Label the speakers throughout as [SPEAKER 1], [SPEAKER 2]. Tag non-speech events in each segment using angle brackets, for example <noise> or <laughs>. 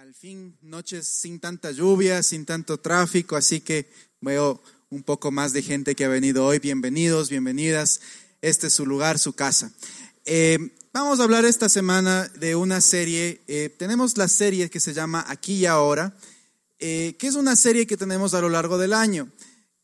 [SPEAKER 1] Al fin, noches sin tanta lluvia, sin tanto tráfico, así que veo un poco más de gente que ha venido hoy. Bienvenidos, bienvenidas. Este es su lugar, su casa. Eh, vamos a hablar esta semana de una serie. Eh, tenemos la serie que se llama Aquí y Ahora, eh, que es una serie que tenemos a lo largo del año.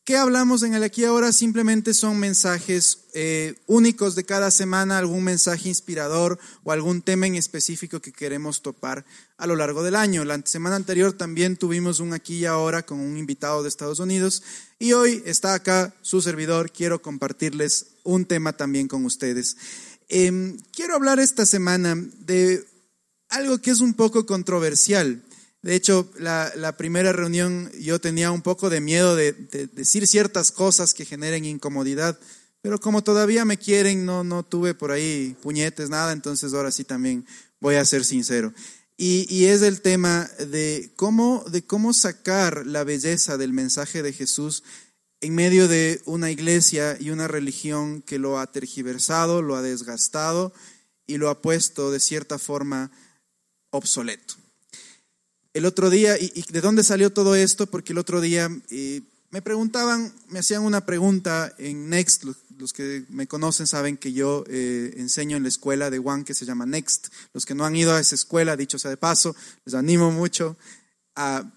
[SPEAKER 1] ¿Qué hablamos en el aquí y ahora? Simplemente son mensajes eh, únicos de cada semana, algún mensaje inspirador o algún tema en específico que queremos topar a lo largo del año. La semana anterior también tuvimos un aquí y ahora con un invitado de Estados Unidos y hoy está acá su servidor. Quiero compartirles un tema también con ustedes. Em, quiero hablar esta semana de algo que es un poco controversial. De hecho, la, primera reunión yo tenía un poco de miedo de, decir ciertas cosas que generen incomodidad, pero como todavía me quieren, no, no tuve por ahí puñetes, nada, entonces ahora sí también voy a ser sincero. Y, y, es el tema de cómo, de cómo sacar la belleza del mensaje de Jesús en medio de una iglesia y una religión que lo ha tergiversado, lo ha desgastado y lo ha puesto de cierta forma obsoleto. El otro día, y, de dónde salió todo esto? Porque el otro día me preguntaban, me hacían una pregunta en Next, los, que me conocen saben que yo eh, enseño en la escuela de One que se llama Next. Los que no han ido a esa escuela, dicho sea de paso, les animo mucho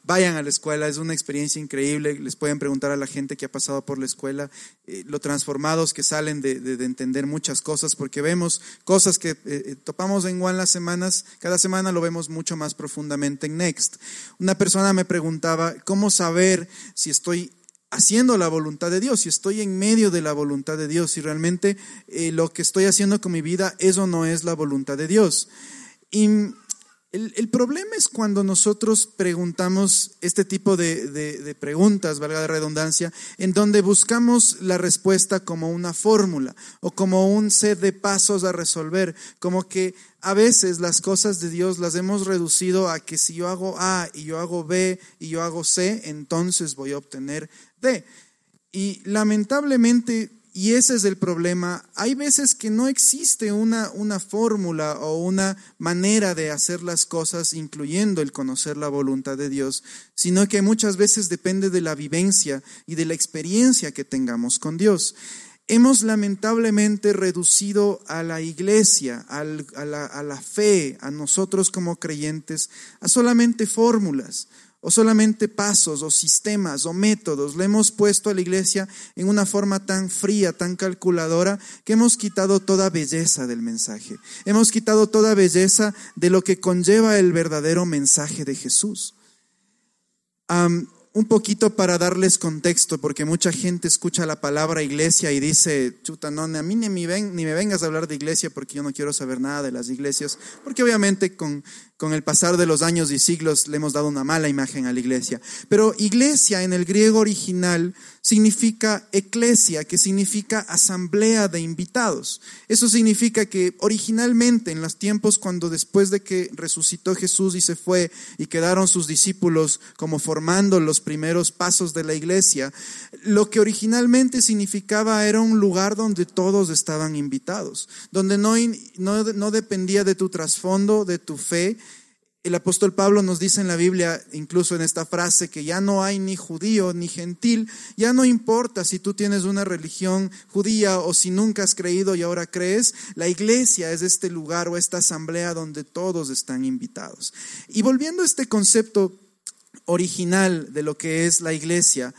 [SPEAKER 1] vayan a la escuela, es una experiencia increíble, les pueden preguntar a la gente que ha pasado por la escuela, eh, lo transformados que salen de, entender muchas cosas, porque vemos cosas que eh, eh, topamos en One las semanas, cada semana lo vemos mucho más profundamente en Next. Una persona me preguntaba, ¿cómo saber si estoy haciendo la voluntad de Dios, si estoy en medio de la voluntad de Dios, si realmente lo que estoy haciendo con mi vida es o no es la voluntad de Dios? Y el, problema es cuando nosotros preguntamos este tipo de, preguntas, valga de redundancia, en donde buscamos la respuesta como una fórmula o como un set de pasos a resolver, como que a veces las cosas de Dios las hemos reducido a que si yo hago A y yo hago B y yo hago C, entonces voy a obtener D. Y lamentablemente y ese es el problema. Hay veces que no existe una, una fórmula o una manera de hacer las cosas, incluyendo el conocer la voluntad de Dios, sino que muchas veces depende de la vivencia y de la experiencia que tengamos con Dios. Hemos lamentablemente reducido a la iglesia, a, la, a la fe, a nosotros como creyentes, a solamente fórmulas o solamente pasos o sistemas o métodos. Le hemos puesto a la iglesia en una forma tan fría, tan calculadora, que hemos quitado toda belleza del mensaje. Hemos quitado toda belleza de lo que conlleva el verdadero mensaje de Jesús un poquito para darles contexto, porque mucha gente escucha la palabra iglesia y dice, chuta, no, a mí ni me, ven, ni me vengas a hablar de iglesia porque yo no quiero saber nada de las iglesias, porque obviamente con, con el pasar de los años y siglos le hemos dado una mala imagen a la iglesia. Pero iglesia en el griego original significa eclesia, que significa asamblea de invitados. Eso significa que originalmente en los tiempos cuando después de que resucitó Jesús y se fue y quedaron sus discípulos como formando los primeros pasos de la iglesia, lo que originalmente significaba era un lugar donde todos estaban invitados, donde no, no, no dependía de tu trasfondo, de tu fe, el apóstol Pablo nos dice en la Biblia, incluso en esta frase, que ya no hay ni judío ni gentil, ya no importa si tú tienes una religión judía o si nunca has creído y ahora crees, la iglesia es este lugar o esta asamblea donde todos están invitados. Y volviendo a este concepto original de lo que es la iglesia,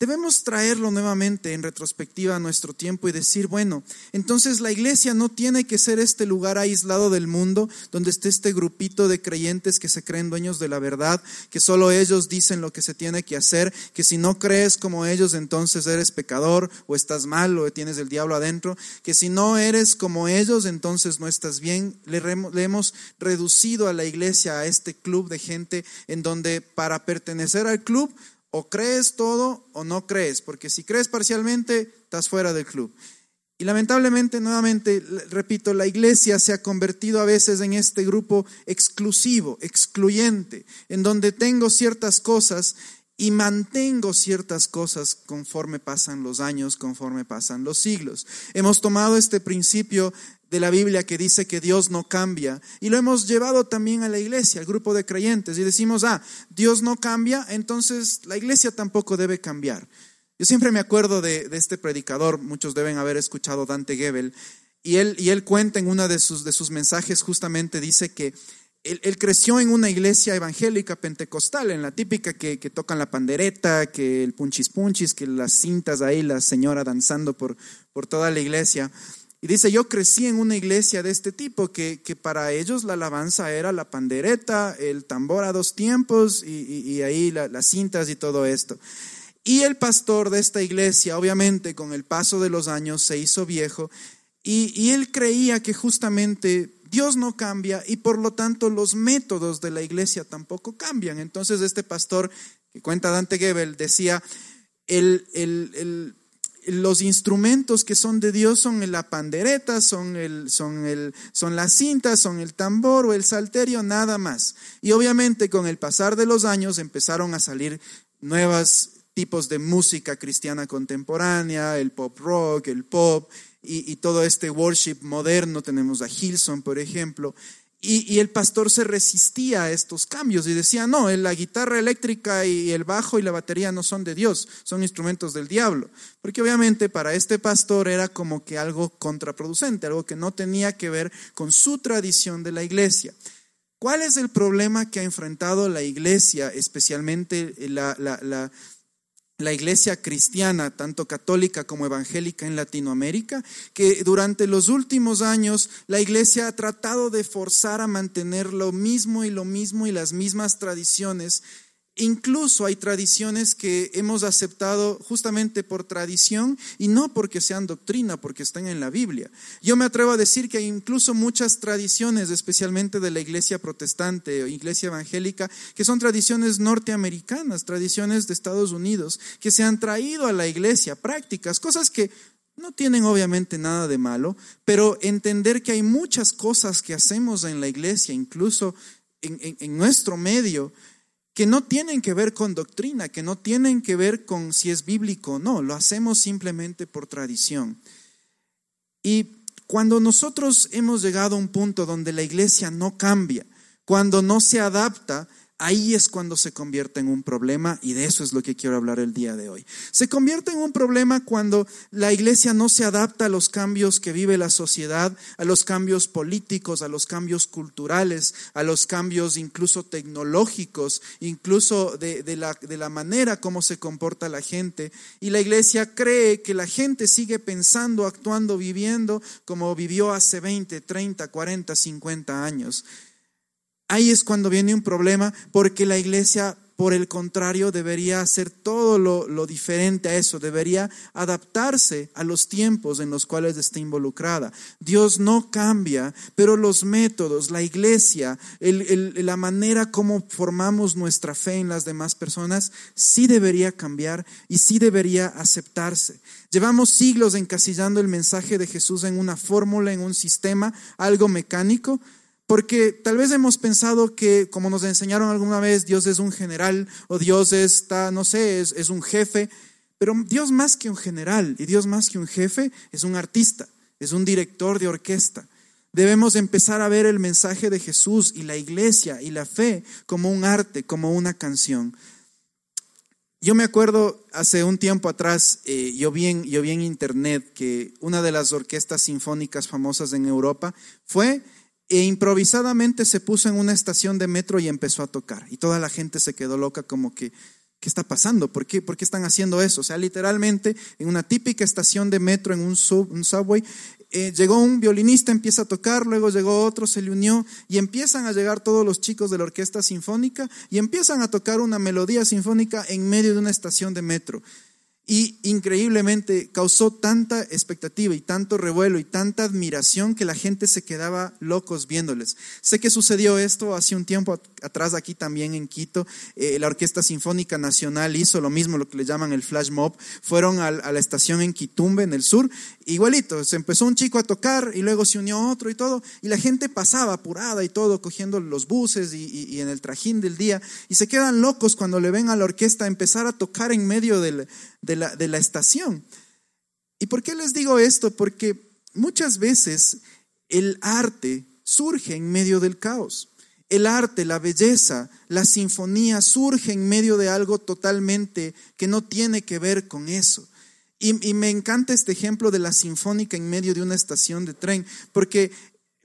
[SPEAKER 1] Debemos traerlo nuevamente en retrospectiva a nuestro tiempo y decir, bueno, entonces la iglesia no tiene que ser este lugar aislado del mundo donde esté este grupito de creyentes que se creen dueños de la verdad, que solo ellos dicen lo que se tiene que hacer, que si no crees como ellos entonces eres pecador o estás mal o tienes el diablo adentro, que si no eres como ellos entonces no estás bien. Le, le hemos reducido a la iglesia a este club de gente en donde para pertenecer al club o crees todo o no crees, porque si crees parcialmente, estás fuera del club. Y lamentablemente, nuevamente, repito, la iglesia se ha convertido a veces en este grupo exclusivo, excluyente, en donde tengo ciertas cosas y mantengo ciertas cosas conforme pasan los años, conforme pasan los siglos. Hemos tomado este principio de la Biblia que dice que Dios no cambia. Y lo hemos llevado también a la iglesia, al grupo de creyentes. Y decimos, ah, Dios no cambia, entonces la iglesia tampoco debe cambiar. Yo siempre me acuerdo de, este predicador, muchos deben haber escuchado Dante Gebel, y él, y él cuenta en uno de sus, de sus mensajes justamente, dice que él, creció en una iglesia evangélica pentecostal, en la típica que, que, tocan la pandereta, que el punchis punchis, que las cintas ahí, la señora danzando por, por toda la iglesia. Y dice, yo crecí en una iglesia de este tipo, que, que para ellos la alabanza era la pandereta, el tambor a dos tiempos y, y, ahí las cintas y todo esto. Y el pastor de esta iglesia, obviamente, con el paso de los años se hizo viejo y, y él creía que justamente Dios no cambia y por lo tanto los métodos de la iglesia tampoco cambian. Entonces este pastor que cuenta Dante Gebel decía, el, el, el los instrumentos que son de Dios son la pandereta, son, el, son, el, son las cintas, son el tambor o el salterio, nada más. Y obviamente con el pasar de los años empezaron a salir nuevos tipos de música cristiana contemporánea, el pop rock, el pop y, y todo este worship moderno. Tenemos a Hilson, por ejemplo. Y, el pastor se resistía a estos cambios y decía, no, la guitarra eléctrica y el bajo y la batería no son de Dios, son instrumentos del diablo. Porque obviamente para este pastor era como que algo contraproducente, algo que no tenía que ver con su tradición de la iglesia. ¿Cuál es el problema que ha enfrentado la iglesia, especialmente la, la la iglesia cristiana, tanto católica como evangélica en Latinoamérica, que durante los últimos años la iglesia ha tratado de forzar a mantener lo mismo y lo mismo y las mismas tradiciones Incluso hay tradiciones que hemos aceptado justamente por tradición y no porque sean doctrina, porque están en la Biblia. Yo me atrevo a decir que hay incluso muchas tradiciones, especialmente de la iglesia protestante o iglesia evangélica, que son tradiciones norteamericanas, tradiciones de Estados Unidos, que se han traído a la iglesia, prácticas, cosas que no tienen obviamente nada de malo, pero entender que hay muchas cosas que hacemos en la iglesia, incluso en, en nuestro medio, que no tienen que ver con doctrina, que no tienen que ver con si es bíblico o no, lo hacemos simplemente por tradición. Y cuando nosotros hemos llegado a un punto donde la iglesia no cambia, cuando no se adapta Ahí es cuando se convierte en un problema y de eso es lo que quiero hablar el día de hoy. Se convierte en un problema cuando la iglesia no se adapta a los cambios que vive la sociedad, a los cambios políticos, a los cambios culturales, a los cambios incluso tecnológicos, incluso de, la, la manera como se comporta la gente. Y la iglesia cree que la gente sigue pensando, actuando, viviendo como vivió hace 20, 30, 40, 50 años. Ahí es cuando viene un problema porque la iglesia, por el contrario, debería hacer todo lo, diferente a eso, debería adaptarse a los tiempos en los cuales está involucrada. Dios no cambia, pero los métodos, la iglesia, la manera como formamos nuestra fe en las demás personas, sí debería cambiar y sí debería aceptarse. Llevamos siglos encasillando el mensaje de Jesús en una fórmula, en un sistema, algo mecánico, porque tal vez hemos pensado que, como nos enseñaron alguna vez, Dios es un general o Dios está, no sé, es, es un jefe. Pero Dios más que un general y Dios más que un jefe es un artista, es un director de orquesta. Debemos empezar a ver el mensaje de Jesús y la iglesia y la fe como un arte, como una canción. Yo me acuerdo hace un tiempo atrás, eh, yo, vi en, yo vi en internet que una de las orquestas sinfónicas famosas en Europa fue e improvisadamente se puso en una estación de metro y empezó a tocar. Y toda la gente se quedó loca como que, ¿qué está pasando? ¿Por qué, ¿Por qué están haciendo eso? O sea, literalmente en una típica estación de metro, en un, un subway, eh, llegó un violinista, empieza a tocar, luego llegó otro, se le unió y empiezan a llegar todos los chicos de la orquesta sinfónica y empiezan a tocar una melodía sinfónica en medio de una estación de metro. Y increíblemente causó tanta expectativa y tanto revuelo y tanta admiración que la gente se quedaba locos viéndoles. Sé que sucedió esto hace un tiempo atrás aquí también en Quito. Eh, la Orquesta Sinfónica Nacional hizo lo mismo, lo que le llaman el flash mob. Fueron a, la estación en Quitumbe, en el sur. Igualito, se empezó un chico a tocar y luego se unió otro y todo. Y la gente pasaba apurada y todo, cogiendo los buses y, y en el trajín del día. Y se quedan locos cuando le ven a la orquesta empezar a tocar en medio del de la, de la estación. ¿Y por qué les digo esto? Porque muchas veces el arte surge en medio del caos. El arte, la belleza, la sinfonía surge en medio de algo totalmente que no tiene que ver con eso. Y, y, me encanta este ejemplo de la sinfónica en medio de una estación de tren, porque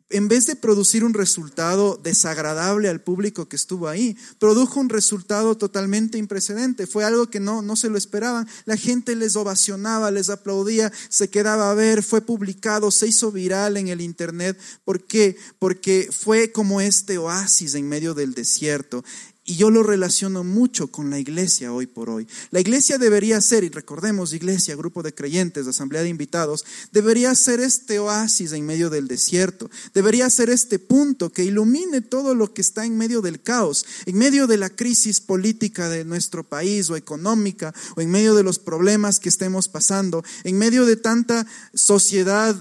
[SPEAKER 1] en vez de producir un resultado desagradable al público que estuvo ahí, produjo un resultado totalmente imprecedente. Fue algo que no, no se lo esperaban. La gente les ovacionaba, les aplaudía, se quedaba a ver, fue publicado, se hizo viral en el Internet. ¿Por qué? Porque fue como este oasis en medio del desierto. Y yo lo relaciono mucho con la iglesia hoy por hoy. La iglesia debería ser, y recordemos, iglesia, grupo de creyentes, asamblea de invitados, debería ser este oasis en medio del desierto. Debería ser este punto que ilumine todo lo que está en medio del caos, en medio de la crisis política de nuestro país o económica, o en medio de los problemas que estemos pasando, en medio de tanta sociedad,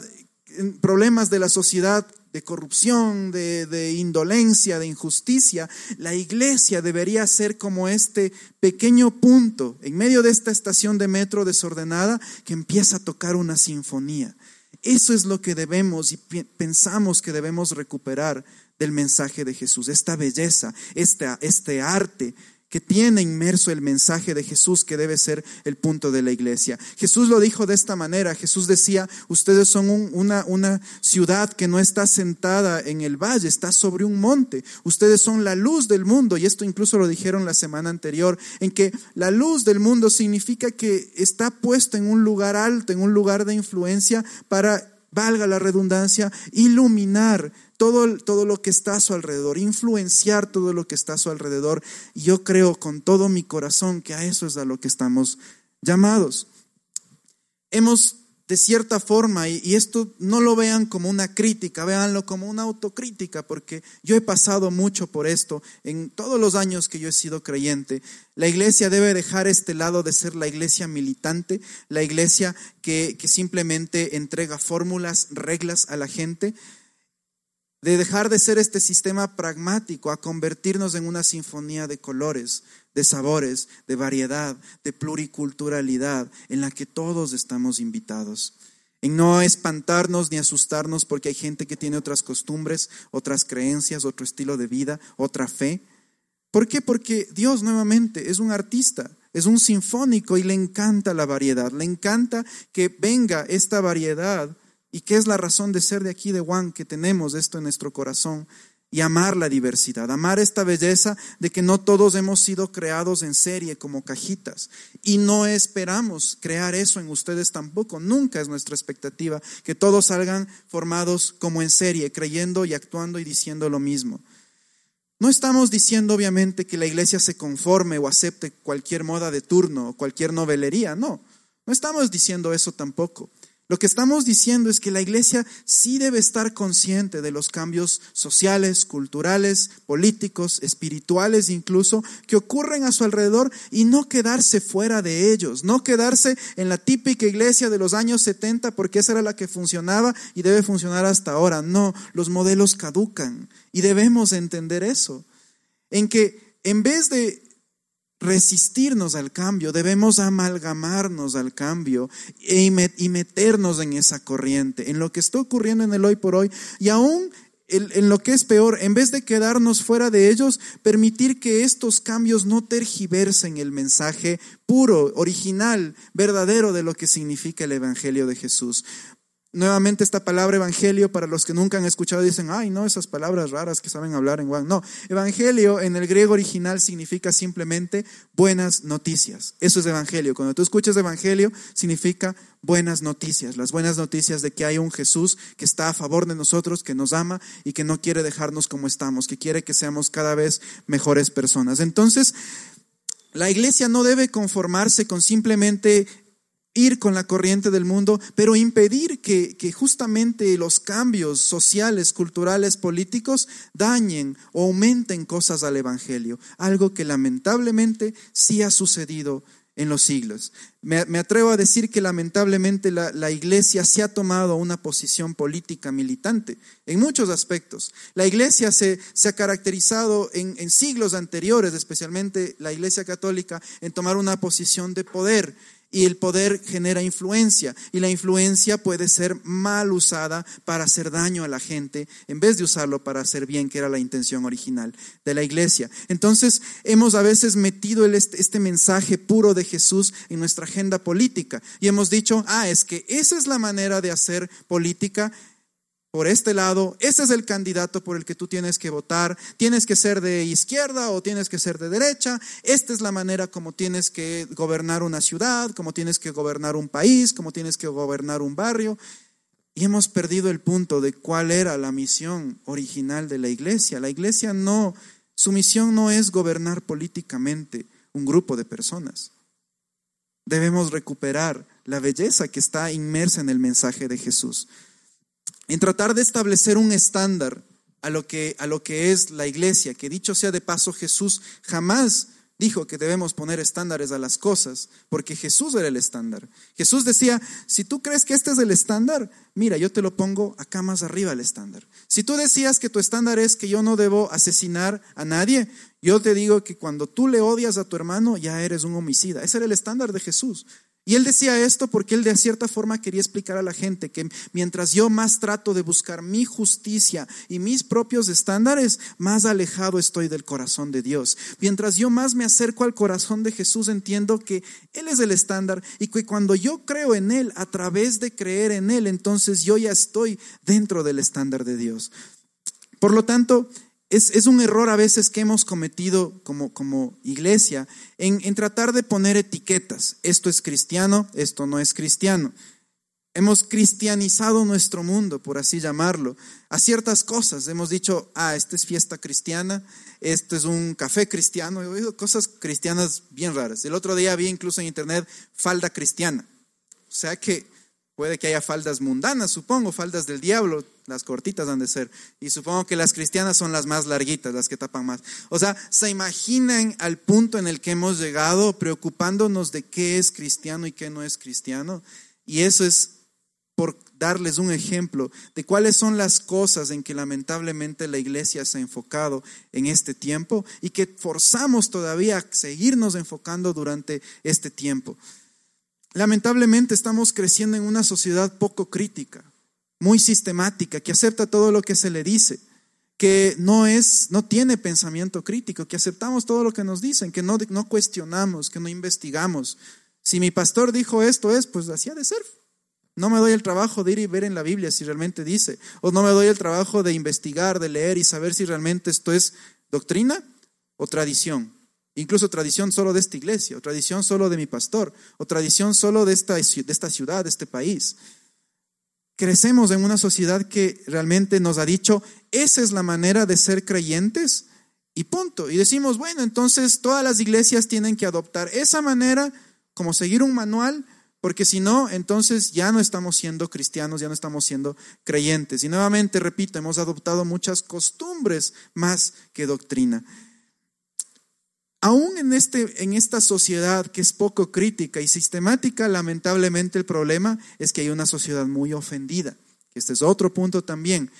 [SPEAKER 1] problemas de la sociedad de corrupción, de, indolencia, de injusticia, la iglesia debería ser como este pequeño punto en medio de esta estación de metro desordenada que empieza a tocar una sinfonía. Eso es lo que debemos y pensamos que debemos recuperar del mensaje de Jesús, esta belleza, este arte que tiene inmerso el mensaje de Jesús que debe ser el punto de la iglesia. Jesús lo dijo de esta manera. Jesús decía, ustedes son una, una ciudad que no está sentada en el valle, está sobre un monte. Ustedes son la luz del mundo. Y esto incluso lo dijeron la semana anterior, en que la luz del mundo significa que está puesto en un lugar alto, en un lugar de influencia para valga la redundancia, iluminar todo, todo, lo que está a su alrededor, influenciar todo lo que está a su alrededor. Y yo creo con todo mi corazón que a eso es a lo que estamos llamados. Hemos de cierta forma, y, esto no lo vean como una crítica, véanlo como una autocrítica, porque yo he pasado mucho por esto en todos los años que yo he sido creyente. La iglesia debe dejar este lado de ser la iglesia militante, la iglesia que, que simplemente entrega fórmulas, reglas a la gente, de dejar de ser este sistema pragmático a convertirnos en una sinfonía de colores, de sabores, de variedad, de pluriculturalidad, en la que todos estamos invitados. En no espantarnos ni asustarnos porque hay gente que tiene otras costumbres, otras creencias, otro estilo de vida, otra fe. ¿Por qué? Porque Dios nuevamente es un artista, es un sinfónico y le encanta la variedad, le encanta que venga esta variedad y qué es la razón de ser de aquí de Juan, que tenemos esto en nuestro corazón y amar la diversidad, amar esta belleza de que no todos hemos sido creados en serie como cajitas y no esperamos crear eso en ustedes tampoco, nunca es nuestra expectativa que todos salgan formados como en serie, creyendo y actuando y diciendo lo mismo. No estamos diciendo obviamente que la iglesia se conforme o acepte cualquier moda de turno o cualquier novelería, no, no estamos diciendo eso tampoco. Lo que estamos diciendo es que la iglesia sí debe estar consciente de los cambios sociales, culturales, políticos, espirituales incluso, que ocurren a su alrededor y no quedarse fuera de ellos, no quedarse en la típica iglesia de los años 70 porque esa era la que funcionaba y debe funcionar hasta ahora. No, los modelos caducan y debemos entender eso, en que en vez de resistirnos al cambio, debemos amalgamarnos al cambio e y meternos en esa corriente, en lo que está ocurriendo en el hoy por hoy y aún en lo que es peor, en vez de quedarnos fuera de ellos, permitir que estos cambios no tergiversen el mensaje puro, original, verdadero de lo que significa el Evangelio de Jesús. Nuevamente esta palabra evangelio, para los que nunca han escuchado, dicen, ay, no, esas palabras raras que saben hablar en Juan. No, evangelio en el griego original significa simplemente buenas noticias. Eso es evangelio. Cuando tú escuchas evangelio, significa buenas noticias. Las buenas noticias de que hay un Jesús que está a favor de nosotros, que nos ama y que no quiere dejarnos como estamos, que quiere que seamos cada vez mejores personas. Entonces, la iglesia no debe conformarse con simplemente ir con la corriente del mundo, pero impedir que, que, justamente los cambios sociales, culturales, políticos dañen o aumenten cosas al Evangelio, algo que lamentablemente sí ha sucedido en los siglos. Me, atrevo a decir que lamentablemente la, iglesia se ha tomado una posición política militante en muchos aspectos. La iglesia se, se ha caracterizado en, en siglos anteriores, especialmente la iglesia católica, en tomar una posición de poder Y el poder genera influencia y la influencia puede ser mal usada para hacer daño a la gente en vez de usarlo para hacer bien, que era la intención original de la iglesia. Entonces hemos a veces metido este, mensaje puro de Jesús en nuestra agenda política y hemos dicho, ah, es que esa es la manera de hacer política por este lado, ese es el candidato por el que tú tienes que votar, tienes que ser de izquierda o tienes que ser de derecha, esta es la manera como tienes que gobernar una ciudad, como tienes que gobernar un país, como tienes que gobernar un barrio. Y hemos perdido el punto de cuál era la misión original de la iglesia. La iglesia no, su misión no es gobernar políticamente un grupo de personas. Debemos recuperar la belleza que está inmersa en el mensaje de Jesús en tratar de establecer un estándar a lo que, a lo que es la iglesia, que dicho sea de paso, Jesús jamás dijo que debemos poner estándares a las cosas, porque Jesús era el estándar. Jesús decía, si tú crees que este es el estándar, mira, yo te lo pongo acá más arriba el estándar. Si tú decías que tu estándar es que yo no debo asesinar a nadie, yo te digo que cuando tú le odias a tu hermano, ya eres un homicida. Ese era el estándar de Jesús. Y él decía esto porque él de cierta forma quería explicar a la gente que mientras yo más trato de buscar mi justicia y mis propios estándares, más alejado estoy del corazón de Dios. Mientras yo más me acerco al corazón de Jesús, entiendo que Él es el estándar y que cuando yo creo en Él, a través de creer en Él, entonces yo ya estoy dentro del estándar de Dios. Por lo tanto, es, un error a veces que hemos cometido como, como iglesia en, en, tratar de poner etiquetas. Esto es cristiano, esto no es cristiano. Hemos cristianizado nuestro mundo, por así llamarlo, a ciertas cosas. Hemos dicho, ah, esta es fiesta cristiana, esto es un café cristiano. He oído cosas cristianas bien raras. El otro día vi incluso en internet falda cristiana. O sea que Puede que haya faldas mundanas, supongo, faldas del diablo, las cortitas han de ser. Y supongo que las cristianas son las más larguitas, las que tapan más. O sea, se imaginan al punto en el que hemos llegado preocupándonos de qué es cristiano y qué no es cristiano. Y eso es por darles un ejemplo de cuáles son las cosas en que lamentablemente la iglesia se ha enfocado en este tiempo y que forzamos todavía a seguirnos enfocando durante este tiempo. Lamentablemente estamos creciendo en una sociedad poco crítica, muy sistemática, que acepta todo lo que se le dice, que no es, no tiene pensamiento crítico, que aceptamos todo lo que nos dicen, que no, no cuestionamos, que no investigamos. Si mi pastor dijo esto es, pues así ha de ser. No me doy el trabajo de ir y ver en la Biblia si realmente dice, o no me doy el trabajo de investigar, de leer y saber si realmente esto es doctrina o tradición. Incluso tradición solo de esta iglesia, o tradición solo de mi pastor, o tradición solo de esta, de esta ciudad, de este país. Crecemos en una sociedad que realmente nos ha dicho, esa es la manera de ser creyentes y punto. Y decimos, bueno, entonces todas las iglesias tienen que adoptar esa manera como seguir un manual, porque si no, entonces ya no estamos siendo cristianos, ya no estamos siendo creyentes. Y nuevamente, repito, hemos adoptado muchas costumbres más que doctrina. Aún en, este, en esta sociedad que es poco crítica y sistemática, lamentablemente el problema es que hay una sociedad muy ofendida. Este es otro punto también.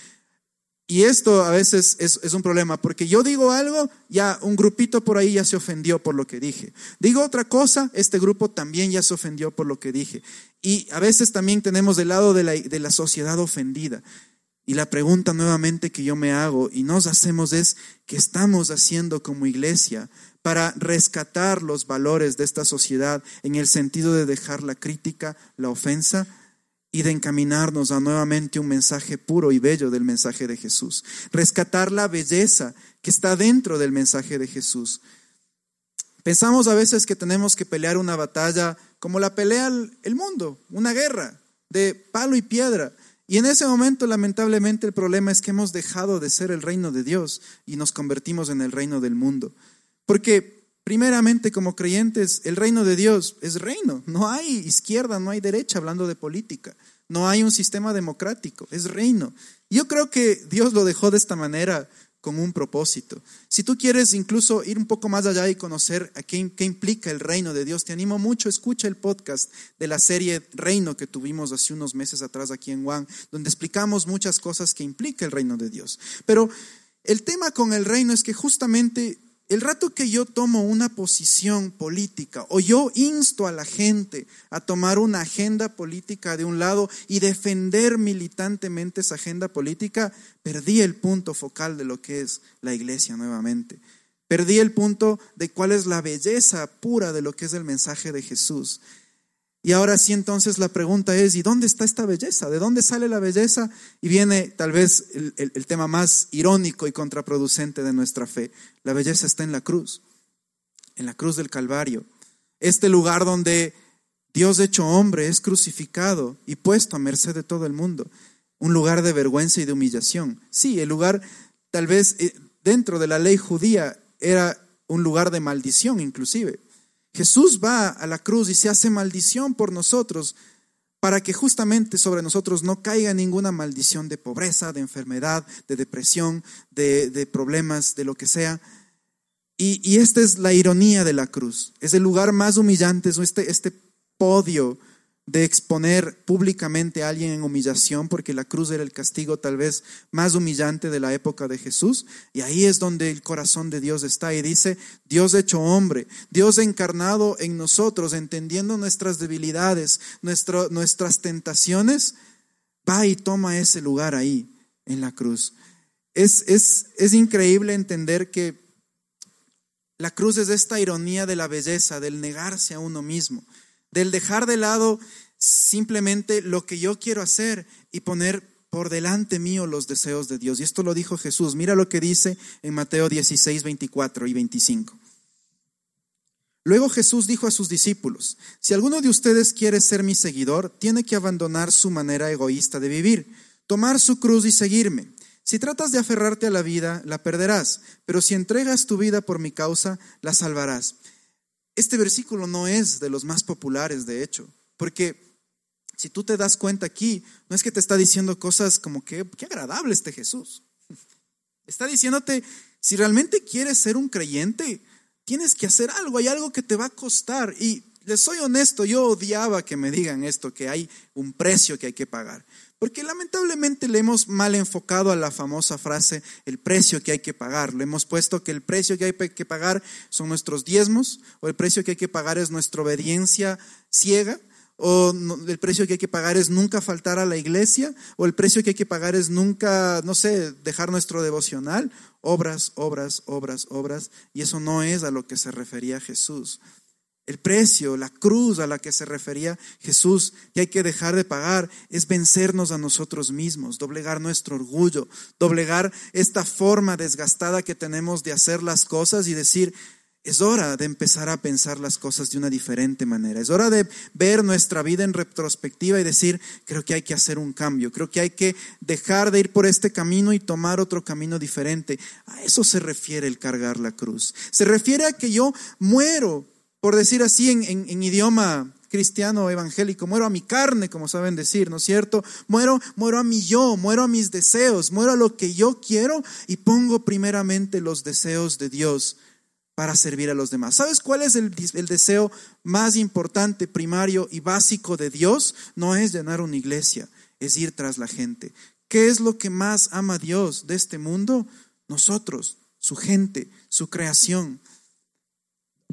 [SPEAKER 1] Y esto a veces es, un problema, porque yo digo algo, ya un grupito por ahí ya se ofendió por lo que dije. Digo otra cosa, este grupo también ya se ofendió por lo que dije. Y a veces también tenemos del lado de la, de la sociedad ofendida. Y la pregunta nuevamente que yo me hago y nos hacemos es, ¿qué estamos haciendo como iglesia para rescatar los valores de esta sociedad en el sentido de dejar la crítica, la ofensa y de encaminarnos a nuevamente un mensaje puro y bello del mensaje de Jesús. Rescatar la belleza que está dentro del mensaje de Jesús. Pensamos a veces que tenemos que pelear una batalla como la pelea el mundo, una guerra de palo y piedra. Y en ese momento, lamentablemente, el problema es que hemos dejado de ser el reino de Dios y nos convertimos en el reino del mundo. Porque primeramente como creyentes, el reino de Dios es reino. No hay izquierda, no hay derecha hablando de política. No hay un sistema democrático, es reino. Yo creo que Dios lo dejó de esta manera con un propósito. Si tú quieres incluso ir un poco más allá y conocer qué, qué, implica el reino de Dios, te animo mucho, escucha el podcast de la serie Reino que tuvimos hace unos meses atrás aquí en Juan, donde explicamos muchas cosas que implica el reino de Dios. Pero el tema con el reino es que justamente el rato que yo tomo una posición política o yo insto a la gente a tomar una agenda política de un lado y defender militantemente esa agenda política, perdí el punto focal de lo que es la iglesia nuevamente. Perdí el punto de cuál es la belleza pura de lo que es el mensaje de Jesús. Y ahora sí, entonces la pregunta es, ¿y dónde está esta belleza? ¿De dónde sale la belleza? Y viene tal vez el, tema más irónico y contraproducente de nuestra fe. La belleza está en la cruz, en la cruz del Calvario. Este lugar donde Dios hecho hombre es crucificado y puesto a merced de todo el mundo. Un lugar de vergüenza y de humillación. Sí, el lugar tal vez eh, dentro de la ley judía era un lugar de maldición inclusive. Jesús va a la cruz y se hace maldición por nosotros para que justamente sobre nosotros no caiga ninguna maldición de pobreza, de enfermedad, de depresión, de, problemas, de lo que sea. Y, y, esta es la ironía de la cruz. Es el lugar más humillante, es este, este podio de exponer públicamente a alguien en humillación, porque la cruz era el castigo tal vez más humillante de la época de Jesús. Y ahí es donde el corazón de Dios está y dice, Dios hecho hombre, Dios encarnado en nosotros, entendiendo nuestras debilidades, nuestras tentaciones, va y toma ese lugar ahí, en la cruz. Es, es, es increíble entender que la cruz es esta ironía de la belleza, del negarse a uno mismo del dejar de lado simplemente lo que yo quiero hacer y poner por delante mío los deseos de Dios. Y esto lo dijo Jesús. Mira lo que dice en Mateo 16, 24 y 25. Luego Jesús dijo a sus discípulos, si alguno de ustedes quiere ser mi seguidor, tiene que abandonar su manera egoísta de vivir, tomar su cruz y seguirme. Si tratas de aferrarte a la vida, la perderás, pero si entregas tu vida por mi causa, la salvarás. Este versículo no es de los más populares, de hecho, porque si tú te das cuenta aquí, no es que te está diciendo cosas como que, qué agradable este Jesús. <laughs> Está diciéndote, si realmente quieres ser un creyente, tienes que hacer algo, hay algo que te va a costar. Y les soy honesto, yo odiaba que me digan esto, que hay un precio que hay que pagar. Porque lamentablemente le hemos mal enfocado a la famosa frase, el precio que hay que pagar. Le hemos puesto que el precio que hay que pagar son nuestros diezmos, o el precio que hay que pagar es nuestra obediencia ciega, o el precio que hay que pagar es nunca faltar a la iglesia, o el precio que hay que pagar es nunca, no sé, dejar nuestro devocional. Obras, obras, obras, obras. Y eso no es a lo que se refería Jesús. El precio, la cruz a la que se refería Jesús, que hay que dejar de pagar, es vencernos a nosotros mismos, doblegar nuestro orgullo, doblegar esta forma desgastada que tenemos de hacer las cosas y decir, es hora de empezar a pensar las cosas de una diferente manera. Es hora de ver nuestra vida en retrospectiva y decir, creo que hay que hacer un cambio, creo que hay que dejar de ir por este camino y tomar otro camino diferente. A eso se refiere el cargar la cruz. Se refiere a que yo muero por decir así en, idioma cristiano evangélico, muero a mi carne, como saben decir, ¿no es cierto? Muero, muero a mi yo, muero a mis deseos, muero a lo que yo quiero y pongo primeramente los deseos de Dios para servir a los demás. ¿Sabes cuál es el, el, deseo más importante, primario y básico de Dios? No es llenar una iglesia, es ir tras la gente. ¿Qué es lo que más ama Dios de este mundo? Nosotros, su gente, su creación.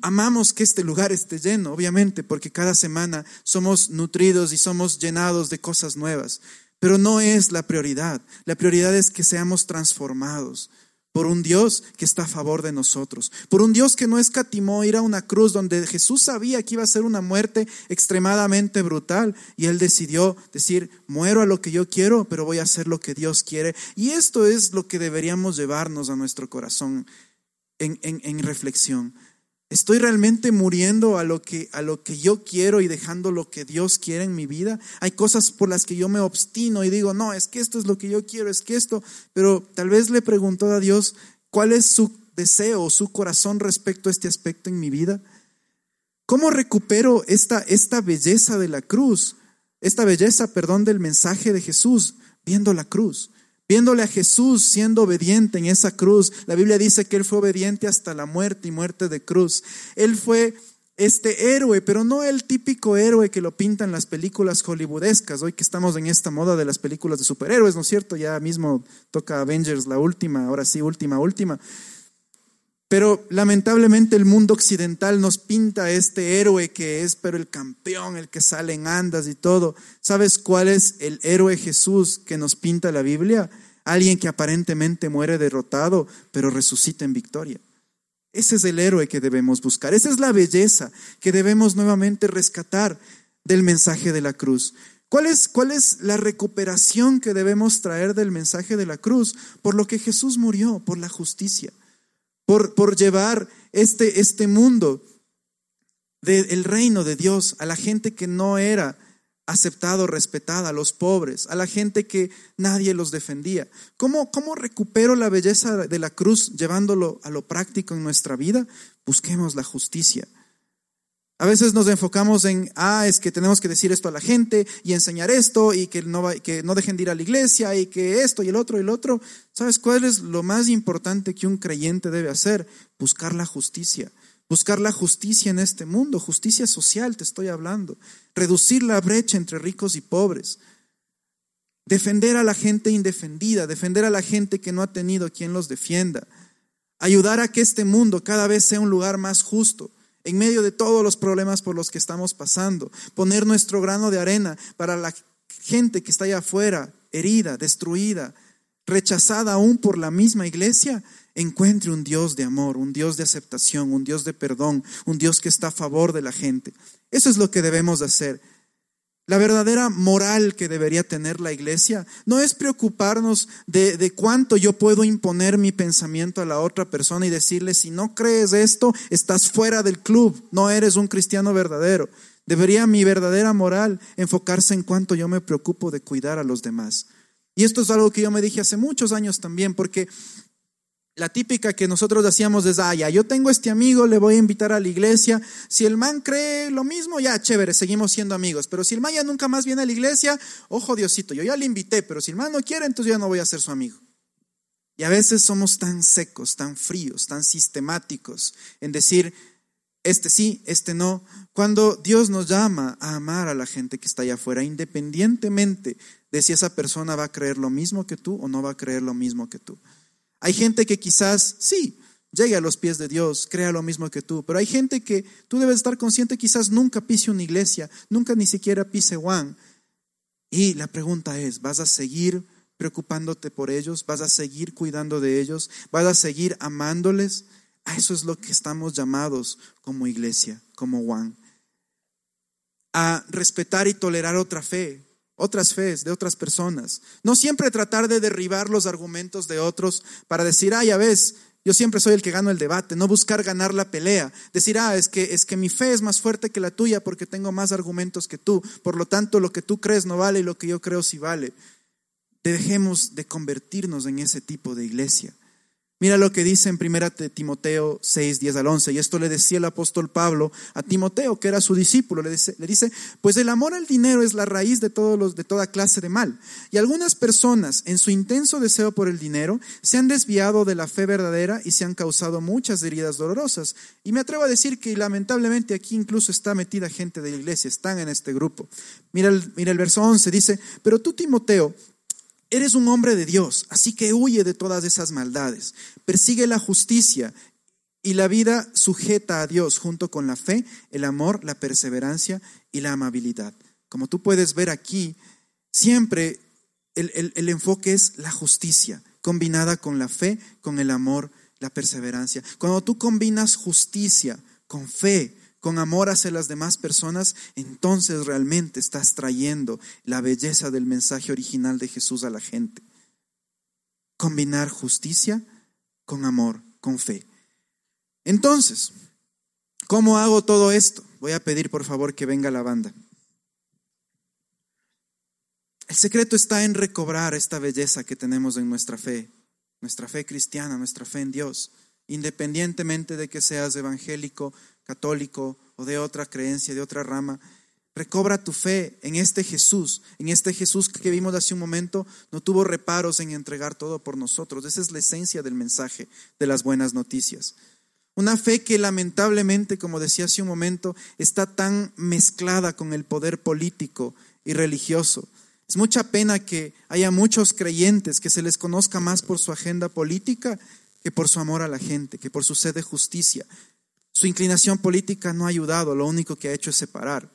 [SPEAKER 1] Amamos que este lugar esté lleno, obviamente, porque cada semana somos nutridos y somos llenados de cosas nuevas, pero no es la prioridad. La prioridad es que seamos transformados por un Dios que está a favor de nosotros, por un Dios que no escatimó ir a una cruz donde Jesús sabía que iba a ser una muerte extremadamente brutal y él decidió decir, muero a lo que yo quiero, pero voy a hacer lo que Dios quiere. Y esto es lo que deberíamos llevarnos a nuestro corazón en, reflexión. ¿Estoy realmente muriendo a lo, que, a lo que yo quiero y dejando lo que Dios quiere en mi vida? Hay cosas por las que yo me obstino y digo, no, es que esto es lo que yo quiero, es que esto, pero tal vez le preguntó a Dios cuál es su deseo, su corazón respecto a este aspecto en mi vida. ¿Cómo recupero esta, esta belleza de la cruz? Esta belleza, perdón, del mensaje de Jesús, viendo la cruz viéndole a Jesús siendo obediente en esa cruz. La Biblia dice que Él fue obediente hasta la muerte y muerte de cruz. Él fue este héroe, pero no el típico héroe que lo pintan las películas hollywoodescas, hoy que estamos en esta moda de las películas de superhéroes, ¿no es cierto? Ya mismo toca Avengers la última, ahora sí, última, última. Pero lamentablemente el mundo occidental nos pinta este héroe que es, pero el campeón, el que sale en andas y todo. ¿Sabes cuál es el héroe Jesús que nos pinta la Biblia? Alguien que aparentemente muere derrotado, pero resucita en victoria. Ese es el héroe que debemos buscar. Esa es la belleza que debemos nuevamente rescatar del mensaje de la cruz. ¿Cuál es, ¿Cuál es la recuperación que debemos traer del mensaje de la cruz? Por lo que Jesús murió, por la justicia por, llevar este, este mundo del reino de Dios a la gente que no era aceptado, respetada, a los pobres, a la gente que nadie los defendía. ¿Cómo, ¿Cómo recupero la belleza de la cruz llevándolo a lo práctico en nuestra vida? Busquemos la justicia. A veces nos enfocamos en, ah, es que tenemos que decir esto a la gente y enseñar esto y que no, que no dejen de ir a la iglesia y que esto y el otro y el otro. ¿Sabes cuál es lo más importante que un creyente debe hacer? Buscar la justicia. Buscar la justicia en este mundo, justicia social te estoy hablando. Reducir la brecha entre ricos y pobres. Defender a la gente indefendida, defender a la gente que no ha tenido quien los defienda. Ayudar a que este mundo cada vez sea un lugar más justo en medio de todos los problemas por los que estamos pasando, poner nuestro grano de arena para la gente que está allá afuera, herida, destruida, rechazada aún por la misma iglesia, encuentre un Dios de amor, un Dios de aceptación, un Dios de perdón, un Dios que está a favor de la gente. Eso es lo que debemos hacer. La verdadera moral que debería tener la iglesia no es preocuparnos de, cuánto yo puedo imponer mi pensamiento a la otra persona y decirle, si no crees esto, estás fuera del club, no eres un cristiano verdadero. Debería mi verdadera moral enfocarse en cuánto yo me preocupo de cuidar a los demás. Y esto es algo que yo me dije hace muchos años también, porque la típica que nosotros hacíamos es, ah, ya, yo tengo este amigo, le voy a invitar a la iglesia. Si el man cree lo mismo, ya, chévere, seguimos siendo amigos. Pero si el man ya nunca más viene a la iglesia, ojo Diosito, yo ya le invité, pero si el man no quiere, entonces ya no voy a ser su amigo. Y a veces somos tan secos, tan fríos, tan sistemáticos en decir, este sí, este no, cuando Dios nos llama a amar a la gente que está allá afuera, independientemente de si esa persona va a creer lo mismo que tú o no va a creer lo mismo que tú. Hay gente que quizás, sí, llegue a los pies de Dios, crea lo mismo que tú, pero hay gente que tú debes estar consciente quizás nunca pise una iglesia, nunca ni siquiera pise Juan. Y la pregunta es, ¿vas a seguir preocupándote por ellos? ¿Vas a seguir cuidando de ellos? ¿Vas a seguir amándoles? A eso es lo que estamos llamados como iglesia, como Juan. A respetar y tolerar otra fe, otras fees de otras personas. No siempre tratar de derribar los argumentos de otros para decir, ah, ya ves, yo siempre soy el que gano el debate, no buscar ganar la pelea, decir, ah, es que, es que mi fe es más fuerte que la tuya porque tengo más argumentos que tú, por lo tanto lo que tú crees no vale y lo que yo creo sí vale. Dejemos de convertirnos en ese tipo de iglesia. Mira lo que dice en 1 Timoteo 6, 10 al 11. Y esto le decía el apóstol Pablo a Timoteo, que era su discípulo. Le dice, le dice pues el amor al dinero es la raíz de, todos los, de toda clase de mal. Y algunas personas, en su intenso deseo por el dinero, se han desviado de la fe verdadera y se han causado muchas heridas dolorosas. Y me atrevo a decir que lamentablemente aquí incluso está metida gente de la iglesia, están en este grupo. Mira el, mira el verso 11, dice, pero tú Timoteo, Eres un hombre de Dios, así que huye de todas esas maldades. Persigue la justicia y la vida sujeta a Dios junto con la fe, el amor, la perseverancia y la amabilidad. Como tú puedes ver aquí, siempre el, el enfoque es la justicia, combinada con la fe, con el amor, la perseverancia. Cuando tú combinas justicia con fe, con amor hacia las demás personas, entonces realmente estás trayendo la belleza del mensaje original de Jesús a la gente. Combinar justicia con amor, con fe. Entonces, ¿cómo hago todo esto? Voy a pedir por favor que venga la banda. El secreto está en recobrar esta belleza que tenemos en nuestra fe, nuestra fe cristiana, nuestra fe en Dios, independientemente de que seas evangélico, católico o de otra creencia, de otra rama. Recobra tu fe en este Jesús, en este Jesús que vimos hace un momento, no tuvo reparos en entregar todo por nosotros. Esa es la esencia del mensaje de las buenas noticias. Una fe que lamentablemente, como decía hace un momento, está tan mezclada con el poder político y religioso. Es mucha pena que haya muchos creyentes que se les conozca más por su agenda política que por su amor a la gente, que por su sed de justicia. Su inclinación política no ha ayudado, lo único que ha hecho es separar,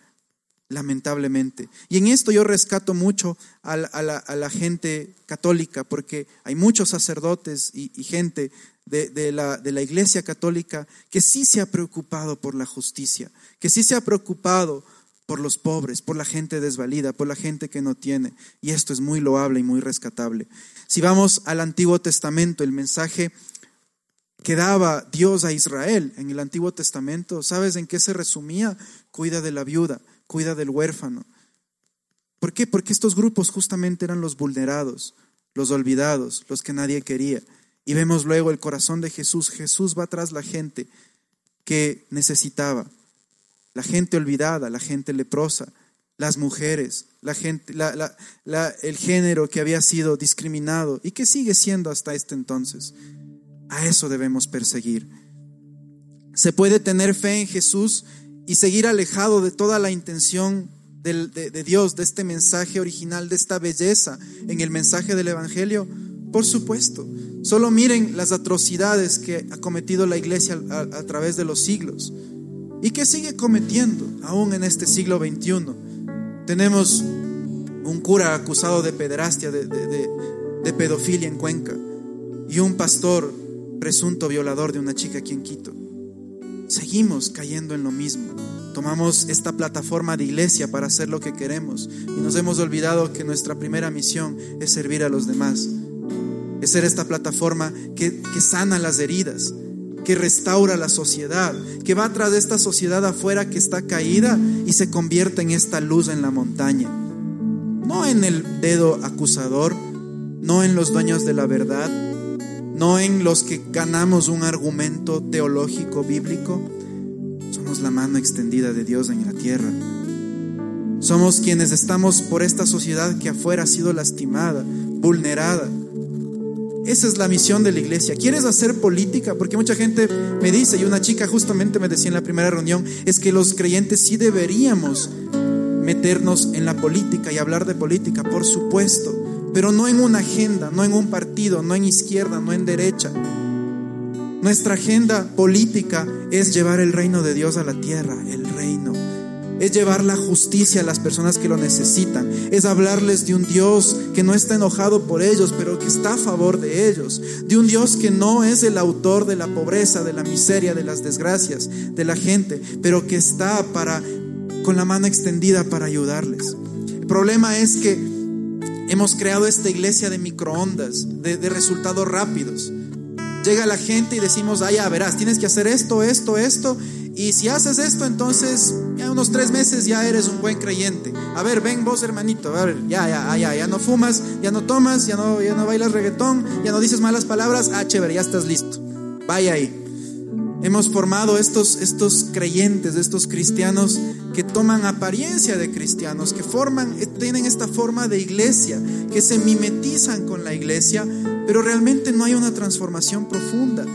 [SPEAKER 1] lamentablemente. Y en esto yo rescato mucho a la, gente católica, porque hay muchos sacerdotes y, gente de, la, iglesia católica que sí se ha preocupado por la justicia, que sí se ha preocupado por los pobres, por la gente desvalida, por la gente que no tiene. Y esto es muy loable y muy rescatable. Si vamos al Antiguo Testamento, el mensaje que daba Dios a Israel en el Antiguo Testamento, ¿sabes en qué se resumía? Cuida de la viuda, cuida del huérfano. ¿Por qué? Porque estos grupos justamente eran los vulnerados, los olvidados, los que nadie quería. Y vemos luego el corazón de Jesús. Jesús va tras la gente que necesitaba, la gente olvidada, la gente leprosa, las mujeres, la gente, el género que había sido discriminado y que sigue siendo hasta este entonces. A eso debemos perseguir. Se puede tener fe en Jesús y seguir alejado de toda la intención de, de, Dios, de este mensaje original, de esta belleza en el mensaje del Evangelio. Por supuesto. Solo miren las atrocidades que ha cometido la iglesia a, través de los siglos y que sigue cometiendo aún en este siglo XXI. Tenemos un cura acusado de pederastia, de, de pedofilia en Cuenca y un pastor presunto violador de una chica aquí en Quito. Seguimos cayendo en lo mismo. Tomamos esta plataforma de iglesia para hacer lo que queremos y nos hemos olvidado que nuestra primera misión es servir a los demás. Es ser esta plataforma que, que sana las heridas, que restaura la sociedad, que va tras de esta sociedad afuera que está caída y se convierte en esta luz en la montaña. No en el dedo acusador, no en los dueños de la verdad, no en los que ganamos un argumento teológico bíblico. Somos la mano extendida de Dios en la tierra. Somos quienes estamos por esta sociedad que afuera ha sido lastimada, vulnerada. Esa es la misión de la iglesia. ¿Quieres hacer política? Porque mucha gente me dice, y una chica justamente me decía en la primera reunión, es que los creyentes sí deberíamos meternos en la política y hablar de política, por supuesto pero no en una agenda, no en un partido, no en izquierda, no en derecha. Nuestra agenda política es llevar el reino de Dios a la tierra, el reino. Es llevar la justicia a las personas que lo necesitan. Es hablarles de un Dios que no está enojado por ellos, pero que está a favor de ellos. De un Dios que no es el autor de la pobreza, de la miseria, de las desgracias de la gente, pero que está para con la mano extendida para ayudarles. El problema es que Hemos creado esta iglesia de microondas, de, resultados rápidos. Llega la gente y decimos, ah, ya verás, tienes que hacer esto, esto, esto. Y si haces esto, entonces, ya unos tres meses ya eres un buen creyente. A ver, ven vos, hermanito, a ver, ya, ya, ya, ya no fumas, ya no tomas, ya no, ya no bailas reggaetón, ya no dices malas palabras. Ah, chévere, ya estás listo. Vaya ahí. Hemos formado estos, estos creyentes, estos cristianos que toman apariencia de cristianos, que forman, tienen esta forma de iglesia, que se mimetizan con la iglesia, pero realmente no hay una transformación profunda.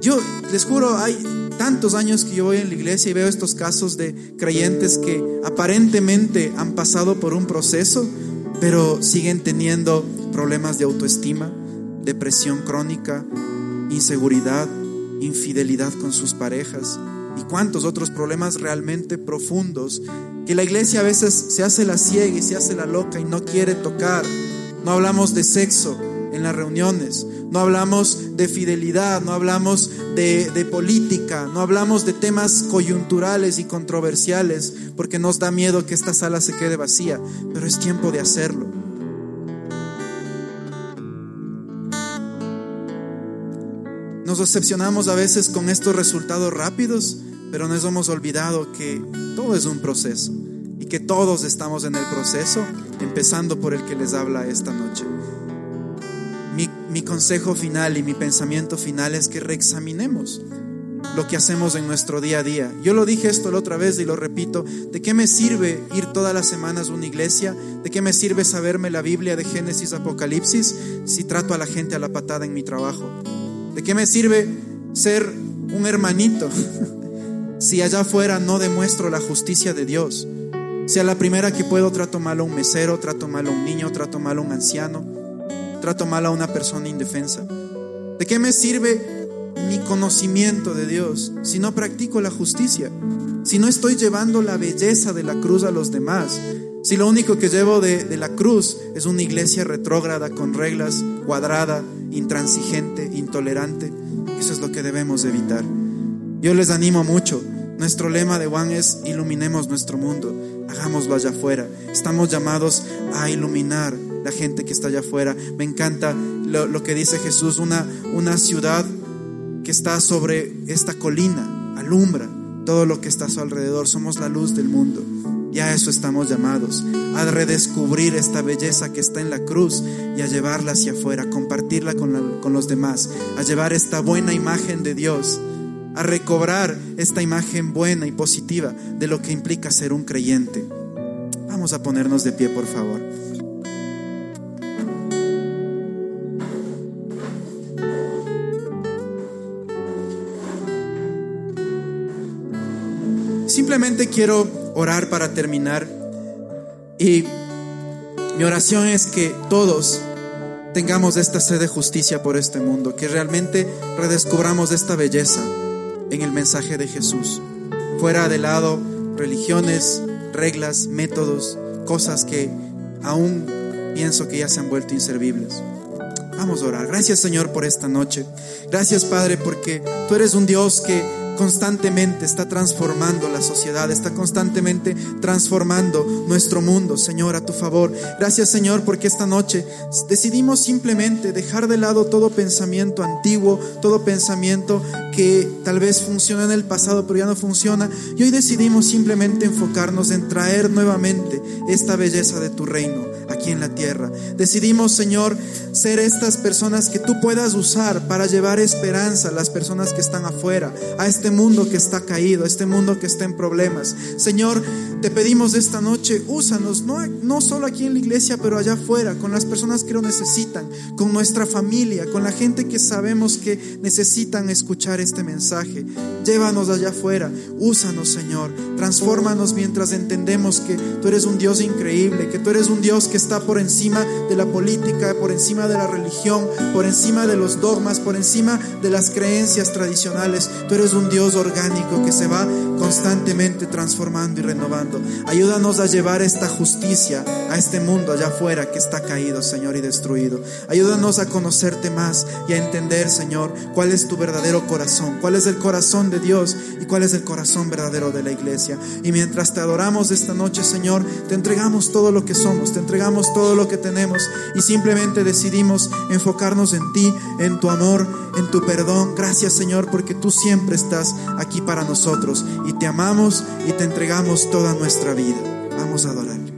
[SPEAKER 1] Yo les juro, hay tantos años que yo voy en la iglesia y veo estos casos de creyentes que aparentemente han pasado por un proceso, pero siguen teniendo problemas de autoestima, depresión crónica, inseguridad, infidelidad con sus parejas y cuántos otros problemas realmente profundos que la iglesia a veces se hace la ciega y se hace la loca y no quiere tocar. No hablamos de sexo en las reuniones, no hablamos de fidelidad, no hablamos de, de, política, no hablamos de temas coyunturales y controversiales, porque nos da miedo que esta sala se quede vacía, pero es tiempo de hacerlo. Nos decepcionamos a veces con estos resultados rápidos, pero nos hemos olvidado que todo es un proceso y que todos estamos en el proceso, empezando por el que les habla esta noche. Mi, consejo final y mi pensamiento final es que reexaminemos lo que hacemos en nuestro día a día. Yo lo dije esto la otra vez y lo repito, ¿de qué me sirve ir todas las semanas a una iglesia? ¿De qué me sirve saberme la Biblia de Génesis, Apocalipsis si trato a la gente a la patada en mi trabajo? ¿De qué me sirve ser un hermanito <laughs> si allá afuera no demuestro la justicia de Dios? Si a la primera que puedo trato mal a un mesero, trato mal a un niño, trato mal a un anciano, trato mal a una persona indefensa. ¿De ¿De qué me sirve mi conocimiento de Dios si no practico la justicia? Si no estoy llevando la belleza de la cruz a los demás, si lo único que llevo de, de la cruz es una iglesia retrógrada con reglas, cuadrada, intransigente, intolerante, eso es lo que debemos evitar. Yo les animo mucho. Nuestro lema de Juan es iluminemos nuestro mundo, hagámoslo allá afuera. Estamos llamados a iluminar la gente que está allá afuera. Me encanta lo, que dice Jesús, una, una ciudad que está sobre esta colina, alumbra todo lo que está a su alrededor. Somos la luz del mundo. Y a eso estamos llamados, a redescubrir esta belleza que está en la cruz y a llevarla hacia afuera, a compartirla con, con los demás, a llevar esta buena imagen de Dios, a recobrar esta imagen buena y positiva de lo que implica ser un creyente. Vamos a ponernos de pie, por favor. Simplemente quiero orar para terminar y mi oración es que todos tengamos esta sed de justicia por este mundo, que realmente redescubramos esta belleza en el mensaje de Jesús, fuera de lado religiones, reglas, métodos, cosas que aún pienso que ya se han vuelto inservibles. Vamos a orar. Gracias Señor por esta noche. Gracias Padre porque tú eres un Dios que constantemente está transformando la sociedad, está constantemente transformando nuestro mundo, Señor, a tu favor. Gracias, Señor, porque esta noche decidimos simplemente dejar de lado todo pensamiento antiguo, todo pensamiento que tal vez funciona en el pasado, pero ya no funciona. Y hoy decidimos simplemente enfocarnos en traer nuevamente esta belleza de tu reino aquí en la tierra. Decidimos, Señor, ser estas personas que tú puedas usar para llevar esperanza a las personas que están afuera, a este mundo que está caído, a este mundo que está en problemas. Señor, te pedimos esta noche, úsanos, no, no solo aquí en la iglesia, pero allá afuera, con las personas que lo necesitan, con nuestra familia, con la gente que sabemos que necesitan escuchar este mensaje. Llévanos allá afuera, úsanos, Señor, transfórmanos mientras entendemos que tú eres un Dios increíble, que tú eres un Dios que está por encima de la política, por encima de la religión, por encima de los dogmas, por encima de las creencias tradicionales. Tú eres un Dios orgánico que se va constantemente transformando y renovando. Ayúdanos a llevar esta justicia a este mundo allá afuera que está caído, Señor, y destruido. Ayúdanos a conocerte más y a entender, Señor, cuál es tu verdadero corazón, cuál es el corazón de Dios y cuál es el corazón verdadero de la iglesia. Y mientras te adoramos esta noche, Señor, te entregamos todo lo que somos, te todo lo que tenemos y simplemente decidimos enfocarnos en ti, en tu amor, en tu perdón. Gracias, Señor, porque tú siempre estás aquí para nosotros y te amamos y te entregamos toda nuestra vida. Vamos a adorar.